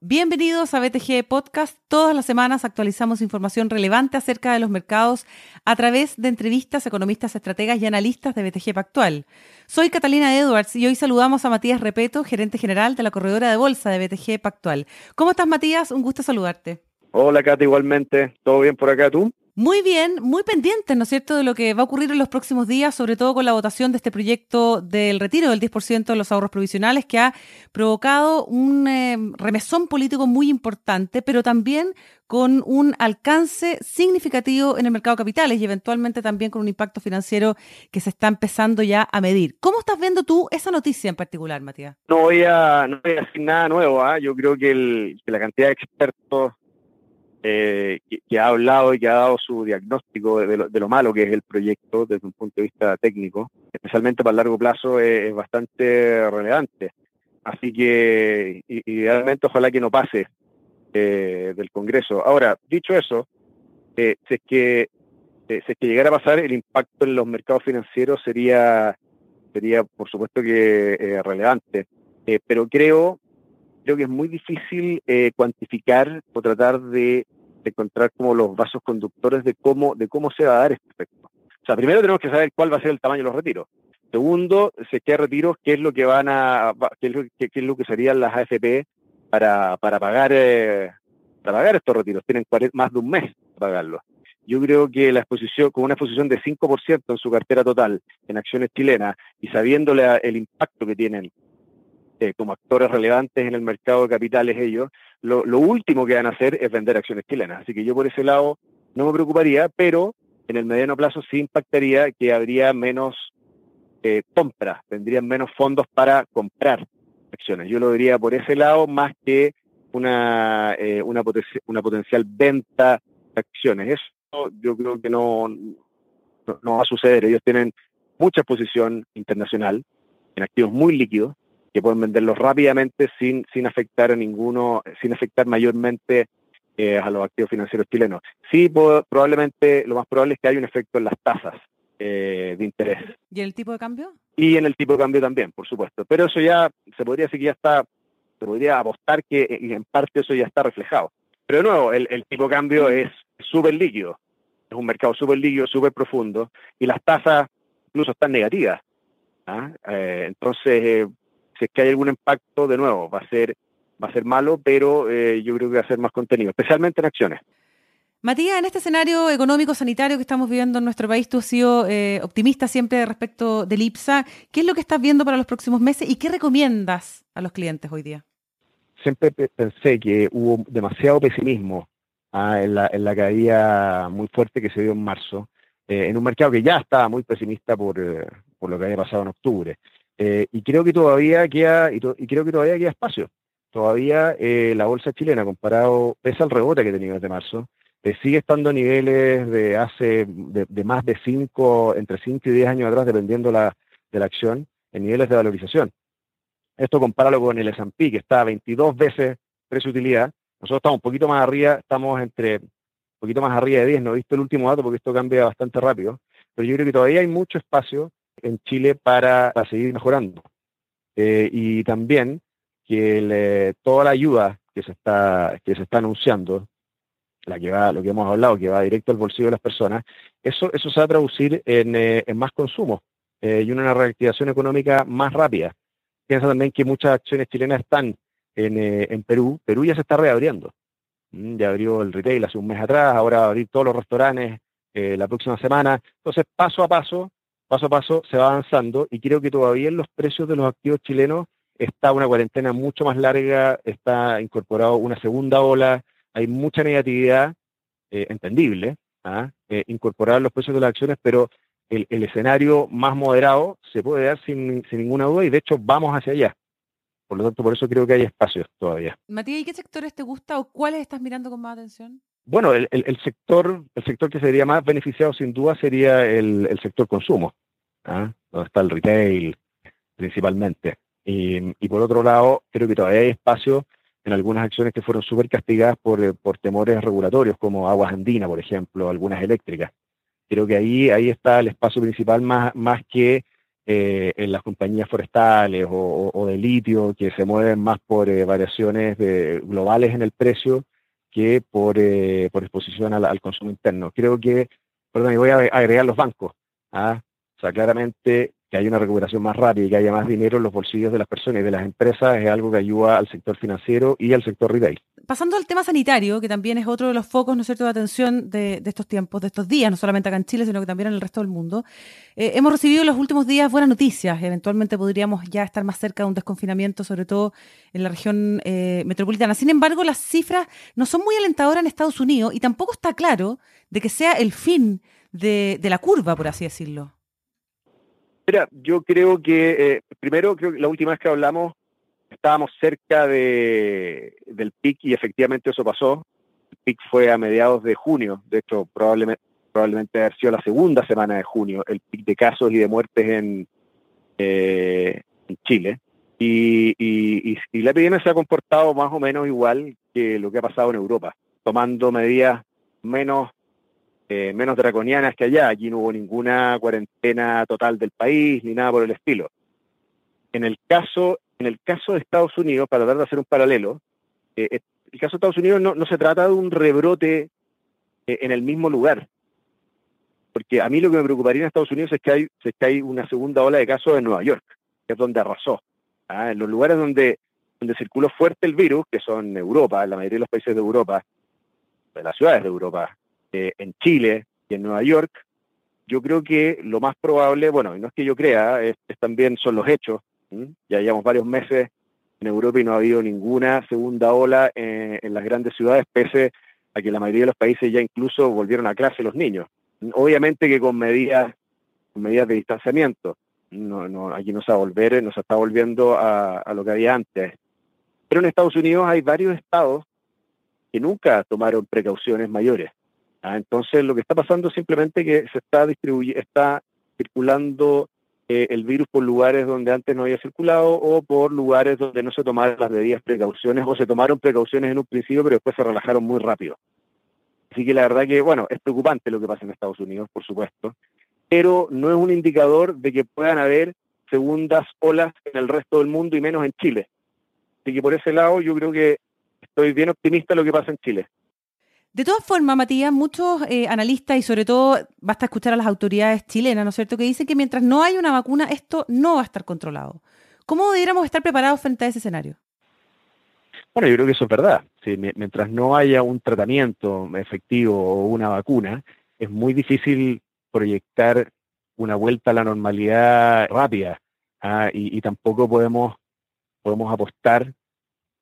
Bienvenidos a BTG Podcast. Todas las semanas actualizamos información relevante acerca de los mercados a través de entrevistas, economistas, estrategas y analistas de BTG Pactual. Soy Catalina Edwards y hoy saludamos a Matías Repeto, gerente general de la corredora de bolsa de BTG Pactual. ¿Cómo estás, Matías? Un gusto saludarte. Hola, Cata, igualmente. ¿Todo bien por acá tú? Muy bien, muy pendiente, ¿no es cierto?, de lo que va a ocurrir en los próximos días, sobre todo con la votación de este proyecto del retiro del 10% de los ahorros provisionales, que ha provocado un eh, remesón político muy importante, pero también con un alcance significativo en el mercado de capitales y eventualmente también con un impacto financiero que se está empezando ya a medir. ¿Cómo estás viendo tú esa noticia en particular, Matías? No voy a, no voy a decir nada nuevo. ¿ah? Yo creo que, el, que la cantidad de expertos eh, que, ha hablado y que ha dado su diagnóstico de lo, malo que es el proyecto desde un punto de vista técnico, especialmente para el largo plazo, es, bastante relevante. Así que idealmente ojalá que no pase eh, del Congreso. Ahora, dicho eso, eh, si, es que, eh, si es que llegara a pasar, el impacto en los mercados financieros sería, sería por supuesto que relevante. pero creo creo que es muy difícil eh, cuantificar o tratar de, encontrar como los vasos conductores de cómo, de cómo se va a dar este efecto. O sea, primero tenemos que saber cuál va a ser el tamaño de los retiros. Segundo, si hay retiros, qué es lo que van a, qué es lo, qué, es lo que serían las AFP para, para pagar eh, para pagar estos retiros. Tienen más de un mes para pagarlos. Yo creo que la exposición, con una exposición de 5% en su cartera total en acciones chilenas y sabiéndole el impacto que tienen eh, como actores relevantes en el mercado de capitales ellos, lo, último que van a hacer es vender acciones chilenas. Así que yo por ese lado no me preocuparía, pero en el mediano plazo sí impactaría que habría menos eh, compras, tendrían menos fondos para comprar acciones. Yo lo diría por ese lado más que una, eh, una, potencial venta de acciones. Eso yo creo que no, no va a suceder. Ellos tienen mucha exposición internacional en activos muy líquidos que pueden venderlos rápidamente sin, sin afectar a ninguno, sin afectar mayormente eh, a los activos financieros chilenos. Sí, probablemente, lo más probable es que haya un efecto en las tasas eh, de interés. ¿Y en el tipo de cambio? Y en el tipo de cambio también, por supuesto. Pero eso ya, se podría decir que ya está, se podría apostar que en parte eso ya está reflejado. Pero de nuevo, el, el tipo de cambio es súper líquido. Es un mercado súper líquido, súper profundo. Y las tasas incluso están negativas. ¿ah? Eh, entonces, si es que hay algún impacto, de nuevo, va a ser, va a ser malo, pero eh, yo creo que va a ser más contenido, especialmente en acciones. Matías, en este escenario económico sanitario que estamos viviendo en nuestro país, tú has sido eh, optimista siempre respecto del IPSA. ¿Qué es lo que estás viendo para los próximos meses y qué recomiendas a los clientes hoy día? Siempre pensé que hubo demasiado pesimismo ah, en, la, en, la, caída muy fuerte que se dio en marzo, eh, en un mercado que ya estaba muy pesimista por, por lo que había pasado en octubre. Eh, y creo que todavía queda, y, creo que todavía queda espacio. Todavía eh, la bolsa chilena, comparado, pese al rebote que tenido desde marzo, eh, sigue estando a niveles de hace de, más de 5, entre 5 y 10 años atrás, dependiendo la, de la acción, en niveles de valorización. Esto compáralo con el S&P, que está a 22 veces precio-utilidad. Nosotros estamos un poquito más arriba, estamos entre un poquito más arriba de 10, no he visto el último dato porque esto cambia bastante rápido, pero yo creo que todavía hay mucho espacio en Chile para, seguir mejorando. Eh, y también que toda la ayuda que se está que se está anunciando, la que va, lo que hemos hablado, que va directo al bolsillo de las personas, eso eso se va a traducir en, eh, más consumo eh, y una reactivación económica más rápida. Piensa también que muchas acciones chilenas están en, en Perú. Perú ya se está reabriendo. Mm, ya abrió el retail hace un mes atrás, ahora va a abrir todos los restaurantes la próxima semana. Entonces, paso a paso, paso a paso se va avanzando y creo que todavía en los precios de los activos chilenos está una cuarentena mucho más larga, está incorporado una segunda ola, hay mucha negatividad, eh, entendible, ¿ah? eh, incorporar los precios de las acciones, pero el, escenario más moderado se puede dar sin, ninguna duda y de hecho vamos hacia allá. Por lo tanto, por eso creo que hay espacios todavía. Matías, ¿y qué sectores te gusta o cuáles estás mirando con más atención? Bueno, el, sector el sector que sería más beneficiado sin duda sería el, sector consumo, ¿ah? donde está el retail principalmente. Y, por otro lado, creo que todavía hay espacio en algunas acciones que fueron súper castigadas por, por temores regulatorios, como Aguas Andina, por ejemplo, algunas eléctricas. Creo que ahí, ahí está el espacio principal más, más que eh, en las compañías forestales o, de litio, que se mueven más por eh, variaciones globales en el precio que por, eh, por exposición al, consumo interno. Creo que, perdón, y voy a agregar los bancos. ¿ah? O sea, claramente que haya una recuperación más rápida y que haya más dinero en los bolsillos de las personas y de las empresas es algo que ayuda al sector financiero y al sector retail. Pasando al tema sanitario, que también es otro de los focos, ¿no cierto?, de atención de, estos tiempos, de estos días, no solamente acá en Chile, sino que también en el resto del mundo. Eh, hemos recibido en los últimos días buenas noticias. Eventualmente podríamos ya estar más cerca de un desconfinamiento, sobre todo en la región eh, metropolitana. Sin embargo, las cifras no son muy alentadoras en Estados Unidos y tampoco está claro de que sea el fin de la curva, por así decirlo. Mira, yo creo que, eh, primero, creo que la última vez que hablamos estábamos cerca de, del pic y efectivamente eso pasó. El pic fue a mediados de junio, de hecho probablemente, probablemente haber sido la segunda semana de junio, el pic de casos y de muertes en, eh, en Chile. Y, y, y, la epidemia se ha comportado más o menos igual que lo que ha pasado en Europa, tomando medidas menos eh, menos draconianas que allá. Aquí no hubo ninguna cuarentena total del país ni nada por el estilo. En el caso, en el caso de Estados Unidos, para tratar de hacer un paralelo, eh, eh, el caso de Estados Unidos no, se trata de un rebrote en el mismo lugar. Porque a mí lo que me preocuparía en Estados Unidos es que hay, que hay una segunda ola de casos en Nueva York, que es donde arrasó. ¿ah? En los lugares donde, donde circuló fuerte el virus, que son Europa, la mayoría de los países de Europa, de las ciudades de Europa, eh, en Chile y en Nueva York, yo creo que lo más probable, bueno, y no es que yo crea, es, también son los hechos. Ya llevamos varios meses en Europa y no ha habido ninguna segunda ola en, las grandes ciudades, pese a que la mayoría de los países ya incluso volvieron a clase los niños. Obviamente que con medidas, medidas de distanciamiento. No, no, aquí no se va a volver, no se está volviendo a, a lo que había antes. Pero en Estados Unidos hay varios estados que nunca tomaron precauciones mayores. Ah, entonces, lo que está pasando es simplemente que se está está circulando eh, el virus por lugares donde antes no había circulado o por lugares donde no se tomaron las debidas precauciones o se tomaron precauciones en un principio pero después se relajaron muy rápido. Así que la verdad que, bueno, es preocupante lo que pasa en Estados Unidos, por supuesto, pero no es un indicador de que puedan haber segundas olas en el resto del mundo y menos en Chile. Así que por ese lado yo creo que estoy bien optimista de lo que pasa en Chile. De todas formas, Matías, muchos eh, analistas y sobre todo basta escuchar a las autoridades chilenas, ¿no es cierto?, que dicen que mientras no haya una vacuna, esto no va a estar controlado. ¿Cómo deberíamos estar preparados frente a ese escenario? Bueno, yo creo que eso es verdad. mientras no haya un tratamiento efectivo o una vacuna, es muy difícil proyectar una vuelta a la normalidad rápida ¿ah? y, y, tampoco podemos, podemos apostar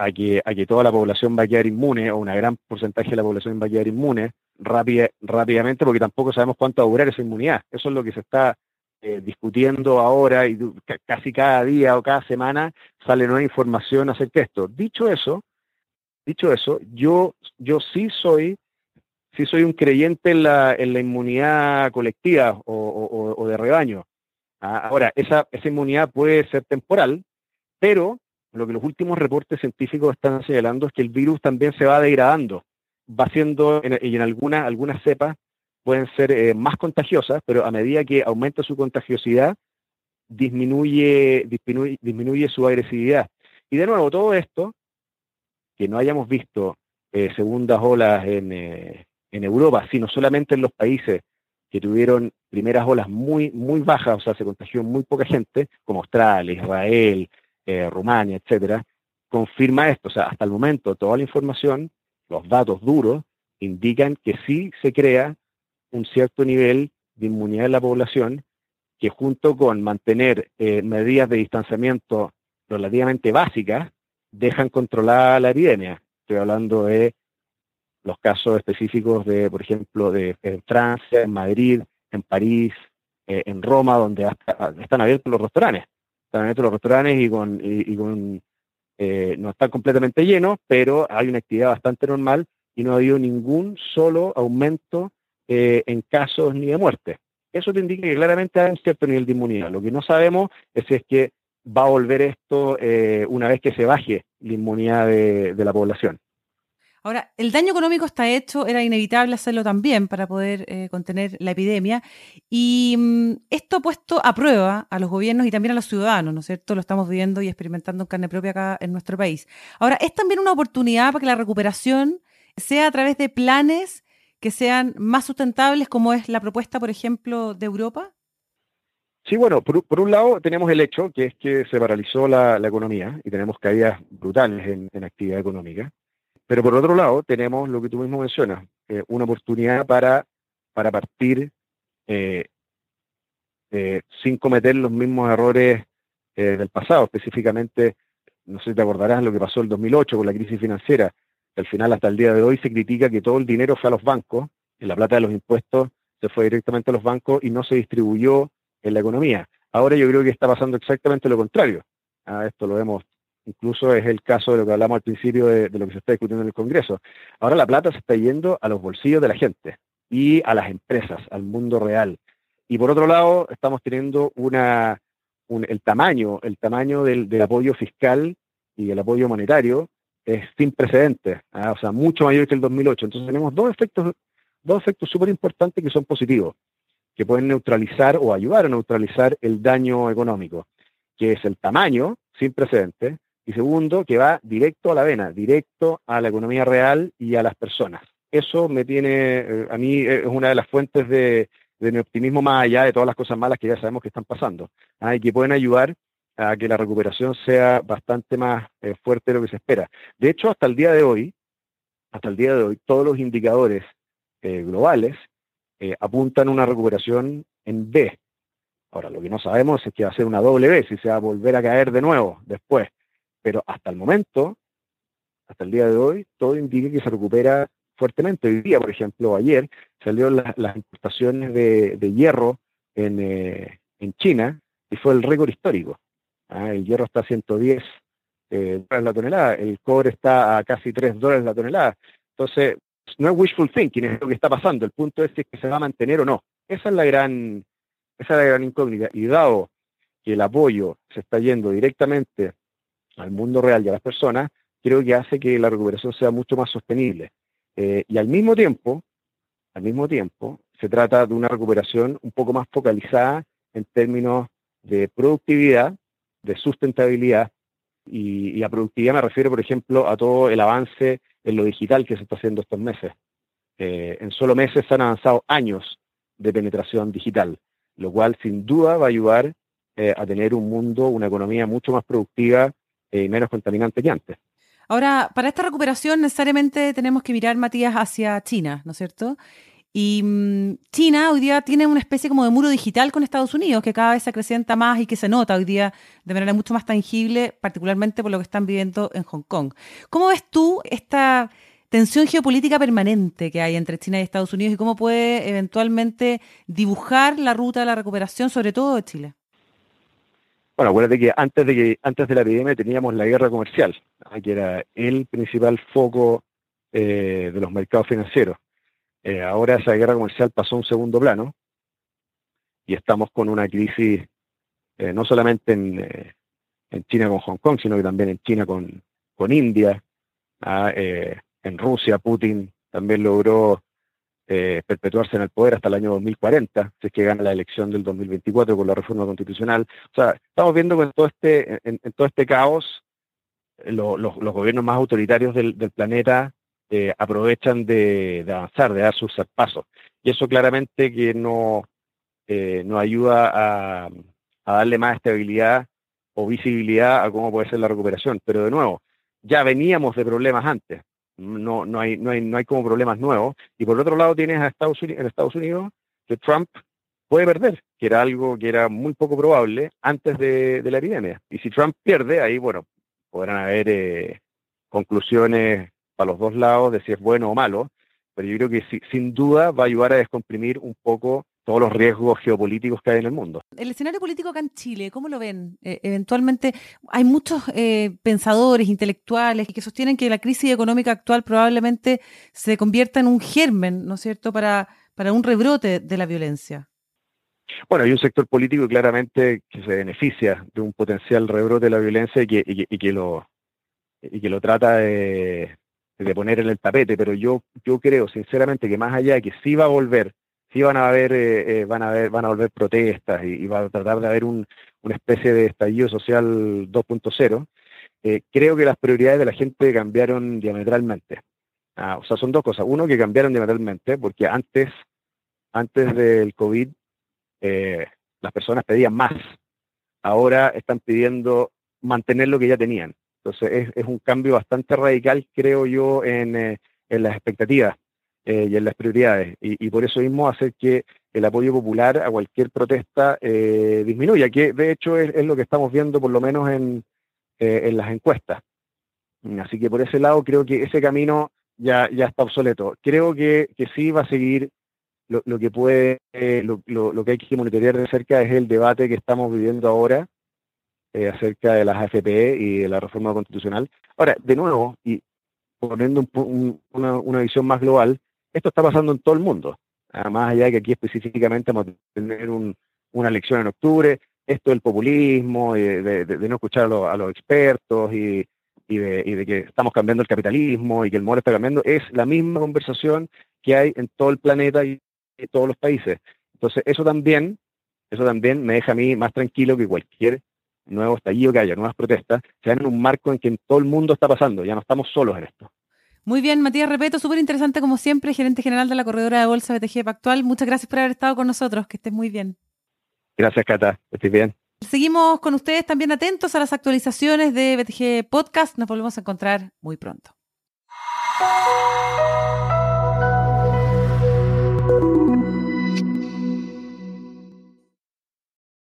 a que, a que toda la población va a quedar inmune, o una gran porcentaje de la población va a quedar inmune rápidamente, porque tampoco sabemos cuánto va a durar esa inmunidad. Eso es lo que se está eh, discutiendo ahora y casi cada día o cada semana sale nueva información acerca de esto. Dicho eso, dicho eso, yo, yo sí soy, sí soy un creyente en la, en la inmunidad colectiva o, o de rebaño. Ah, ahora, esa, esa inmunidad puede ser temporal, pero lo que los últimos reportes científicos están señalando es que el virus también se va degradando, va siendo, y en algunas, algunas cepas pueden ser eh, más contagiosas, pero a medida que aumenta su contagiosidad, disminuye, disminuye, disminuye su agresividad. Y de nuevo, todo esto, que no hayamos visto eh, segundas olas en, eh, en Europa, sino solamente en los países que tuvieron primeras olas muy, muy bajas, o sea, se contagió muy poca gente, como Australia, Israel, eh, Rumania, etcétera, confirma esto. O sea, hasta el momento toda la información, los datos duros, indican que sí se crea un cierto nivel de inmunidad en la población que junto con mantener eh, medidas de distanciamiento relativamente básicas, dejan controlada la epidemia. Estoy hablando de los casos específicos de, por ejemplo, de en Francia, en Madrid, en París, eh, en Roma, donde están abiertos los restaurantes están los restaurantes y con, y, con eh, no están completamente llenos, pero hay una actividad bastante normal y no ha habido ningún solo aumento eh, en casos ni de muerte. Eso te indica que claramente hay un cierto nivel de inmunidad. Lo que no sabemos es si es que va a volver esto eh, una vez que se baje la inmunidad de, de la población. Ahora, el daño económico está hecho, era inevitable hacerlo también para poder eh, contener la epidemia. Y mm, esto ha puesto a prueba a los gobiernos y también a los ciudadanos, ¿no es cierto? Lo estamos viviendo y experimentando en carne propia acá en nuestro país. Ahora, es también una oportunidad para que la recuperación sea a través de planes que sean más sustentables, como es la propuesta, por ejemplo, de Europa. Sí, bueno, por, un lado tenemos el hecho que es que se paralizó la, economía y tenemos caídas brutales en actividad económica. Pero por otro lado, tenemos lo que tú mismo mencionas, eh, una oportunidad para, para partir eh, eh, sin cometer los mismos errores del pasado. Específicamente, no sé si te acordarás lo que pasó el 2008 con la crisis financiera. al final, hasta el día de hoy, se critica que todo el dinero fue a los bancos, y la plata de los impuestos se fue directamente a los bancos y no se distribuyó en la economía. Ahora yo creo que está pasando exactamente lo contrario. Ah, esto lo vemos Incluso es el caso de lo que hablamos al principio de, lo que se está discutiendo en el Congreso. Ahora la plata se está yendo a los bolsillos de la gente y a las empresas, al mundo real. Y por otro lado, estamos teniendo una, el tamaño, el tamaño del, apoyo fiscal y el apoyo monetario es sin precedentes, ¿ah? o sea, mucho mayor que el 2008. Entonces tenemos dos efectos, dos efectos súper importantes que son positivos, que pueden neutralizar o ayudar a neutralizar el daño económico, que es el tamaño sin precedentes y segundo, que va directo a la vena, directo a la economía real y a las personas. Eso me tiene, eh, a mí eh, es una de las fuentes de, mi optimismo más allá de todas las cosas malas que ya sabemos que están pasando ¿ah? y que pueden ayudar a que la recuperación sea bastante más eh, fuerte de lo que se espera. De hecho, hasta el día de hoy, hasta el día de hoy, todos los indicadores globales apuntan a una recuperación en B. Ahora, lo que no sabemos es que va a ser una doble B, si se va a volver a caer de nuevo después. Pero hasta el momento, hasta el día de hoy, todo indica que se recupera fuertemente. Hoy día, por ejemplo, ayer salieron las, importaciones de, hierro eh, en, China y fue el récord histórico. Ah, el hierro está a 110 eh, dólares la tonelada, el cobre está a casi 3 dólares la tonelada. Entonces, no es wishful thinking, es lo que está pasando. El punto es si es que se va a mantener o no. Esa es la gran, esa es la gran incógnita. Y dado que el apoyo se está yendo directamente al mundo real y a las personas, creo que hace que la recuperación sea mucho más sostenible. Eh, y al mismo tiempo, al mismo tiempo, se trata de una recuperación un poco más focalizada en términos de productividad, de sustentabilidad, y, a productividad me refiero, por ejemplo, a todo el avance en lo digital que se está haciendo estos meses. Eh, en solo meses se han avanzado años de penetración digital, lo cual sin duda va a ayudar eh, a tener un mundo, una economía mucho más productiva eh, menos contaminante que antes. Ahora, para esta recuperación necesariamente tenemos que mirar, Matías, hacia China, ¿no es cierto? Y mm, China hoy día tiene una especie como de muro digital con Estados Unidos, que cada vez se acrecienta más y que se nota hoy día de manera mucho más tangible, particularmente por lo que están viviendo en Hong Kong. ¿Cómo ves tú esta tensión geopolítica permanente que hay entre China y Estados Unidos y cómo puede eventualmente dibujar la ruta de la recuperación, sobre todo de Chile? Bueno, acuérdate que antes de que antes de la epidemia teníamos la guerra comercial, que era el principal foco eh, de los mercados financieros. Eh, ahora esa guerra comercial pasó a un segundo plano y estamos con una crisis eh, no solamente en, en, China con Hong Kong, sino que también en China con, con India, ah, en Rusia Putin también logró eh, perpetuarse en el poder hasta el año 2040, si es que gana la elección del 2024 con la reforma constitucional. O sea, estamos viendo que en todo este, en, todo este caos, eh, los gobiernos más autoritarios del, planeta eh, aprovechan de, avanzar, de dar sus pasos. Y eso claramente que no, nos ayuda a, a darle más estabilidad o visibilidad a cómo puede ser la recuperación. Pero de nuevo, ya veníamos de problemas antes no, no, hay, no, hay, no hay como problemas nuevos. Y por otro lado tienes a Estados Unidos, en Estados Unidos que Trump puede perder, que era algo que era muy poco probable antes de, la epidemia. Y si Trump pierde, ahí, bueno, podrán haber eh, conclusiones para los dos lados de si es bueno o malo, pero yo creo que sin duda va a ayudar a descomprimir un poco todos los riesgos geopolíticos que hay en el mundo. El escenario político acá en Chile, ¿cómo lo ven? Eh, eventualmente hay muchos eh, pensadores, intelectuales, que sostienen que la crisis económica actual probablemente se convierta en un germen, ¿no es cierto?, para, para un rebrote de la violencia. Bueno, hay un sector político claramente que se beneficia de un potencial rebrote de la violencia y que, y que, lo, y que lo trata de, de poner en el tapete, pero yo, yo creo sinceramente que más allá de que sí va a volver, sí van a haber, eh, eh, van a haber, van a volver protestas y, va a tratar de haber un, una especie de estallido social 2.0, eh, creo que las prioridades de la gente cambiaron diametralmente. Ah, o sea, son dos cosas. Uno, que cambiaron diametralmente, porque antes, antes del COVID, las personas pedían más. Ahora están pidiendo mantener lo que ya tenían. Entonces es, un cambio bastante radical, creo yo, en, eh, las expectativas eh, y en las prioridades. Y, por eso mismo hacer que el apoyo popular a cualquier protesta eh, disminuya, que de hecho es, lo que estamos viendo por lo menos en, las encuestas. Así que por ese lado creo que ese camino ya, ya está obsoleto. Creo que, sí va a seguir lo, que puede, lo, lo, que hay que monitorear de cerca es el debate que estamos viviendo ahora eh, acerca de las AFP y de la reforma constitucional. Ahora, de nuevo, y poniendo una, visión más global, esto está pasando en todo el mundo. Más allá de que aquí específicamente vamos a tener una elección en octubre, esto del populismo, de, no escuchar a, los expertos y, de, que estamos cambiando el capitalismo y que el mundo está cambiando, es la misma conversación que hay en todo el planeta y en todos los países. Entonces, eso también, eso también me deja a mí más tranquilo que cualquier nuevo estallido que haya, nuevas protestas, sean en un marco en que todo el mundo está pasando, ya no estamos solos en esto. Muy bien, Matías Repeto, súper interesante como siempre, gerente general de la corredora de bolsa BTG Pactual. Muchas gracias por haber estado con nosotros, que estés muy bien. Gracias, Cata, estés bien. Seguimos con ustedes también atentos a las actualizaciones de BTG Podcast. Nos volvemos a encontrar muy pronto.